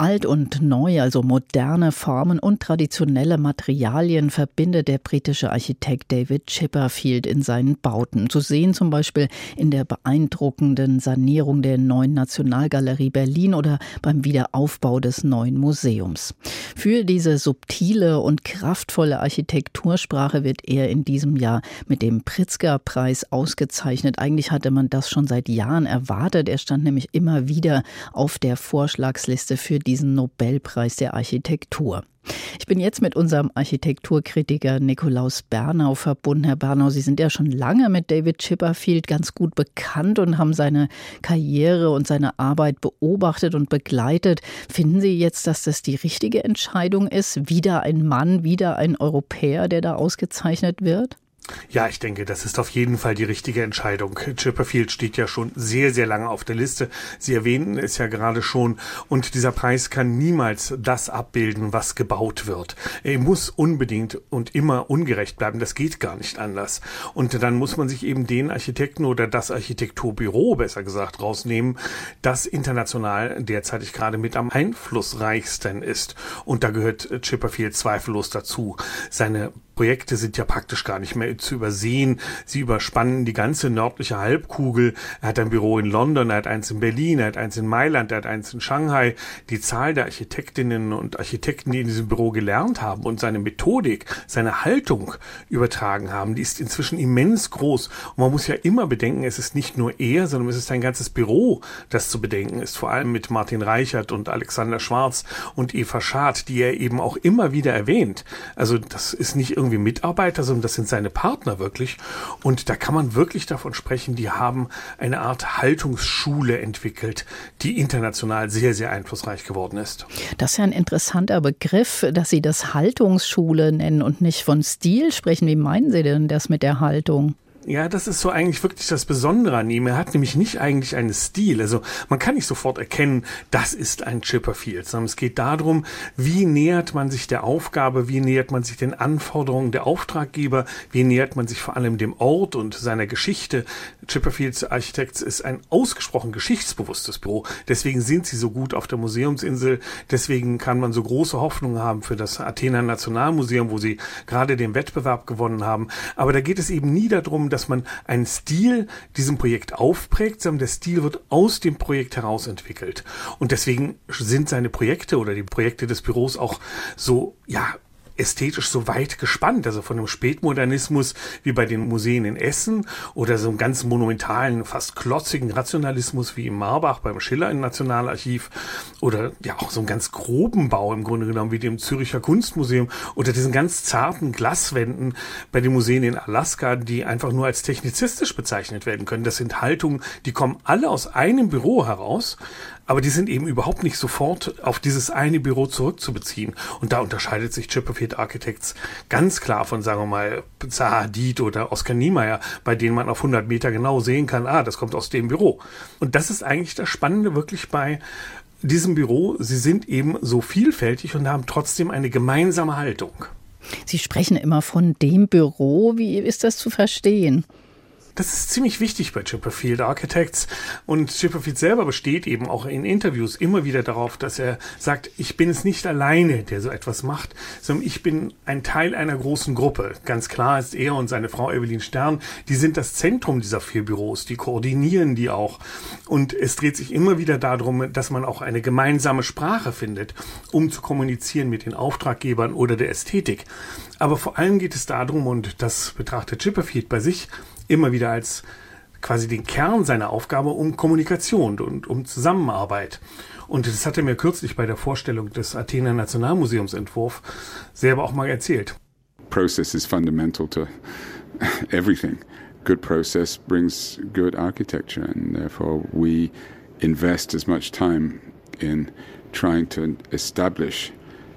Alt und neu, also moderne Formen und traditionelle Materialien verbindet der britische Architekt David Chipperfield in seinen Bauten. Zu sehen zum Beispiel in der beeindruckenden Sanierung der neuen Nationalgalerie Berlin oder beim Wiederaufbau des neuen Museums. Für diese subtile und kraftvolle Architektursprache wird er in diesem Jahr mit dem Pritzker-Preis ausgezeichnet. Eigentlich hatte man das schon seit Jahren erwartet. Er stand nämlich immer wieder auf der Vorschlagsliste für diesen Nobelpreis der Architektur. Ich bin jetzt mit unserem Architekturkritiker Nikolaus Bernau verbunden. Herr Bernau, Sie sind ja schon lange mit David Chipperfield ganz gut bekannt und haben seine Karriere und seine Arbeit beobachtet und begleitet. Finden Sie jetzt, dass das die richtige Entscheidung ist? Wieder ein Mann, wieder ein Europäer, der da ausgezeichnet wird? Ja, ich denke, das ist auf jeden Fall die richtige Entscheidung. Chipperfield steht ja schon sehr, sehr lange auf der Liste. Sie erwähnten es ja gerade schon. Und dieser Preis kann niemals das abbilden, was gebaut wird. Er muss unbedingt und immer ungerecht bleiben. Das geht gar nicht anders. Und dann muss man sich eben den Architekten oder das Architekturbüro, besser gesagt, rausnehmen, das international derzeitig gerade mit am einflussreichsten ist. Und da gehört Chipperfield zweifellos dazu. Seine Projekte sind ja praktisch gar nicht mehr zu übersehen. Sie überspannen die ganze nördliche Halbkugel. Er hat ein Büro in London, er hat eins in Berlin, er hat eins in Mailand, er hat eins in Shanghai. Die Zahl der Architektinnen und Architekten, die in diesem Büro gelernt haben und seine Methodik, seine Haltung übertragen haben, die ist inzwischen immens groß. Und man muss ja immer bedenken, es ist nicht nur er, sondern es ist ein ganzes Büro, das zu bedenken ist. Vor allem mit Martin Reichert und Alexander Schwarz und Eva Schad, die er eben auch immer wieder erwähnt. Also das ist nicht irgendwie irgendwie Mitarbeiter, sondern das sind seine Partner wirklich. Und da kann man wirklich davon sprechen, die haben eine Art Haltungsschule entwickelt, die international sehr, sehr einflussreich geworden ist. Das ist ja ein interessanter Begriff, dass Sie das Haltungsschule nennen und nicht von Stil sprechen. Wie meinen Sie denn das mit der Haltung? Ja, das ist so eigentlich wirklich das Besondere an ihm. Er hat nämlich nicht eigentlich einen Stil. Also man kann nicht sofort erkennen, das ist ein Chipperfield, sondern es geht darum, wie nähert man sich der Aufgabe, wie nähert man sich den Anforderungen der Auftraggeber, wie nähert man sich vor allem dem Ort und seiner Geschichte. Chipperfields Architects ist ein ausgesprochen geschichtsbewusstes Büro. Deswegen sind sie so gut auf der Museumsinsel. Deswegen kann man so große Hoffnungen haben für das Athener Nationalmuseum, wo sie gerade den Wettbewerb gewonnen haben. Aber da geht es eben nie darum, dass man einen Stil diesem Projekt aufprägt, sondern der Stil wird aus dem Projekt heraus entwickelt. Und deswegen sind seine Projekte oder die Projekte des Büros auch so, ja, ästhetisch so weit gespannt, also von einem Spätmodernismus wie bei den Museen in Essen oder so einem ganz monumentalen, fast klotzigen Rationalismus wie im Marbach beim Schiller im Nationalarchiv oder ja auch so einem ganz groben Bau im Grunde genommen wie dem Züricher Kunstmuseum oder diesen ganz zarten Glaswänden bei den Museen in Alaska, die einfach nur als technizistisch bezeichnet werden können. Das sind Haltungen, die kommen alle aus einem Büro heraus, aber die sind eben überhaupt nicht sofort auf dieses eine Büro zurückzubeziehen. Und da unterscheidet sich Chipperfield Architects ganz klar von, sagen wir mal, Zaha Hadid oder Oskar Niemeyer, bei denen man auf 100 Meter genau sehen kann, ah, das kommt aus dem Büro. Und das ist eigentlich das Spannende wirklich bei diesem Büro. Sie sind eben so vielfältig und haben trotzdem eine gemeinsame Haltung. Sie sprechen immer von dem Büro. Wie ist das zu verstehen? Das ist ziemlich wichtig bei Chipperfield Architects. Und Chipperfield selber besteht eben auch in Interviews immer wieder darauf, dass er sagt, ich bin es nicht alleine, der so etwas macht, sondern ich bin ein Teil einer großen Gruppe. Ganz klar ist er und seine Frau Evelyn Stern, die sind das Zentrum dieser vier Büros, die koordinieren die auch. Und es dreht sich immer wieder darum, dass man auch eine gemeinsame Sprache findet, um zu kommunizieren mit den Auftraggebern oder der Ästhetik. Aber vor allem geht es darum, und das betrachtet Chipperfield bei sich, immer wieder als quasi den Kern seiner Aufgabe um Kommunikation und um Zusammenarbeit. Und das hat er mir kürzlich bei der Vorstellung des Athener Nationalmuseumsentwurf selber auch mal erzählt. Process is fundamental to everything. Good process brings good architecture and therefore we invest as much time in trying to establish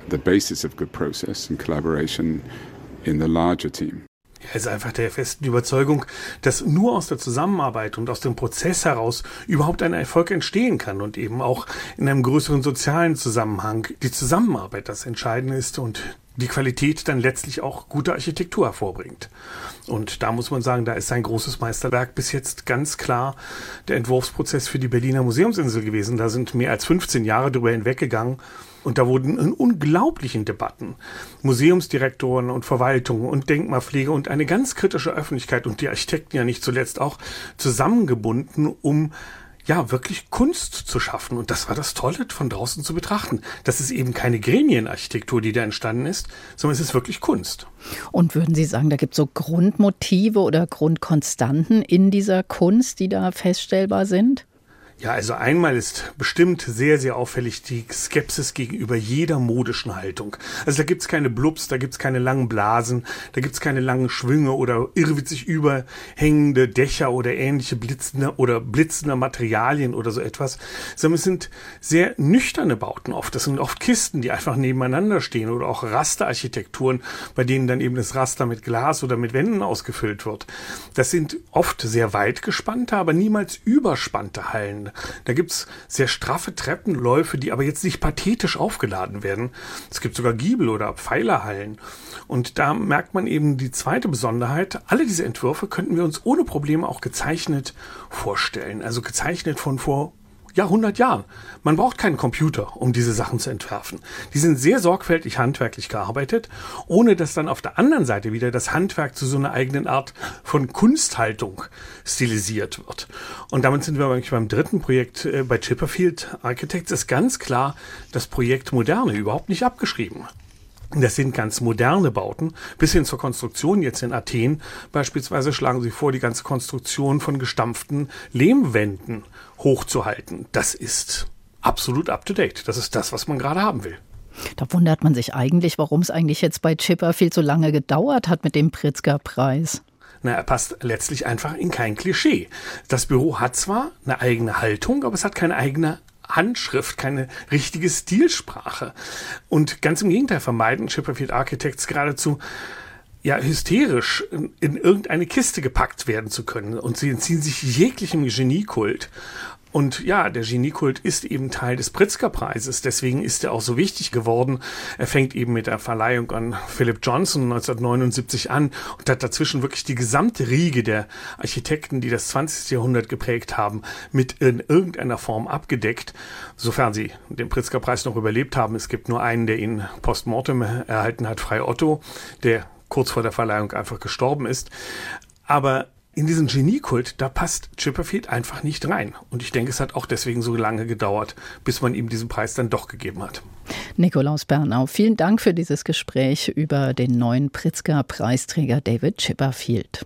the basis of good process and collaboration in the larger team. Er ist einfach der festen Überzeugung, dass nur aus der Zusammenarbeit und aus dem Prozess heraus überhaupt ein Erfolg entstehen kann und eben auch in einem größeren sozialen Zusammenhang die Zusammenarbeit das Entscheidende ist und die Qualität dann letztlich auch gute Architektur hervorbringt. Und da muss man sagen, da ist sein großes Meisterwerk bis jetzt ganz klar der Entwurfsprozess für die Berliner Museumsinsel gewesen. Da sind mehr als 15 Jahre drüber hinweggegangen. Und da wurden in unglaublichen Debatten Museumsdirektoren und Verwaltungen und Denkmalpflege und eine ganz kritische Öffentlichkeit und die Architekten ja nicht zuletzt auch zusammengebunden, um ja, wirklich Kunst zu schaffen. Und das war das Tolle von draußen zu betrachten. Das ist eben keine Gremienarchitektur, die da entstanden ist, sondern es ist wirklich Kunst. Und würden Sie sagen, da gibt es so Grundmotive oder Grundkonstanten in dieser Kunst, die da feststellbar sind? Ja, also einmal ist bestimmt sehr, sehr auffällig die Skepsis gegenüber jeder modischen Haltung. Also da gibt's keine Blubs, da gibt's keine langen Blasen, da gibt's keine langen Schwünge oder irrwitzig überhängende Dächer oder ähnliche blitzende oder blitzende Materialien oder so etwas, sondern es sind sehr nüchterne Bauten oft. Das sind oft Kisten, die einfach nebeneinander stehen oder auch Rasterarchitekturen, bei denen dann eben das Raster mit Glas oder mit Wänden ausgefüllt wird. Das sind oft sehr weit gespannte, aber niemals überspannte Hallen. Da gibt's sehr straffe Treppenläufe, die aber jetzt nicht pathetisch aufgeladen werden. Es gibt sogar Giebel oder Pfeilerhallen. Und da merkt man eben die zweite Besonderheit. Alle diese Entwürfe könnten wir uns ohne Probleme auch gezeichnet vorstellen. Also gezeichnet von vor ja, 100 Jahren. Man braucht keinen Computer, um diese Sachen zu entwerfen. Die sind sehr sorgfältig handwerklich gearbeitet, ohne dass dann auf der anderen Seite wieder das Handwerk zu so einer eigenen Art von Kunsthaltung stilisiert wird. Und damit sind wir eigentlich beim dritten Projekt äh, bei Chipperfield Architects. Ist ganz klar das Projekt Moderne überhaupt nicht abgeschrieben. Das sind ganz moderne Bauten. Bis hin zur Konstruktion jetzt in Athen beispielsweise schlagen sie vor, die ganze Konstruktion von gestampften Lehmwänden hochzuhalten. Das ist absolut up to date. Das ist das, was man gerade haben will. Da wundert man sich eigentlich, warum es eigentlich jetzt bei Chipper viel zu lange gedauert hat mit dem Pritzker-Preis. Na, er passt letztlich einfach in kein Klischee. Das Büro hat zwar eine eigene Haltung, aber es hat keine eigene Handschrift, keine richtige Stilsprache. Und ganz im Gegenteil vermeiden Chipperfield Architects geradezu ja, hysterisch in, in, irgendeine Kiste gepackt werden zu können. Und sie entziehen sich jeglichem Geniekult. Und ja, der Geniekult ist eben Teil des Pritzker-Preises. Deswegen ist er auch so wichtig geworden. Er fängt eben mit der Verleihung an Philip Johnson 1979 an und hat dazwischen wirklich die gesamte Riege der Architekten, die das 20. Jahrhundert geprägt haben, mit in irgendeiner Form abgedeckt, sofern sie den Pritzker-Preis noch überlebt haben. Es gibt nur einen, der ihn postmortem erhalten hat, Frei Otto, der kurz vor der Verleihung einfach gestorben ist. Aber in diesen Geniekult, da passt Chipperfield einfach nicht rein. Und ich denke, es hat auch deswegen so lange gedauert, bis man ihm diesen Preis dann doch gegeben hat. Nikolaus Bernau, vielen Dank für dieses Gespräch über den neuen Pritzker-Preisträger David Chipperfield.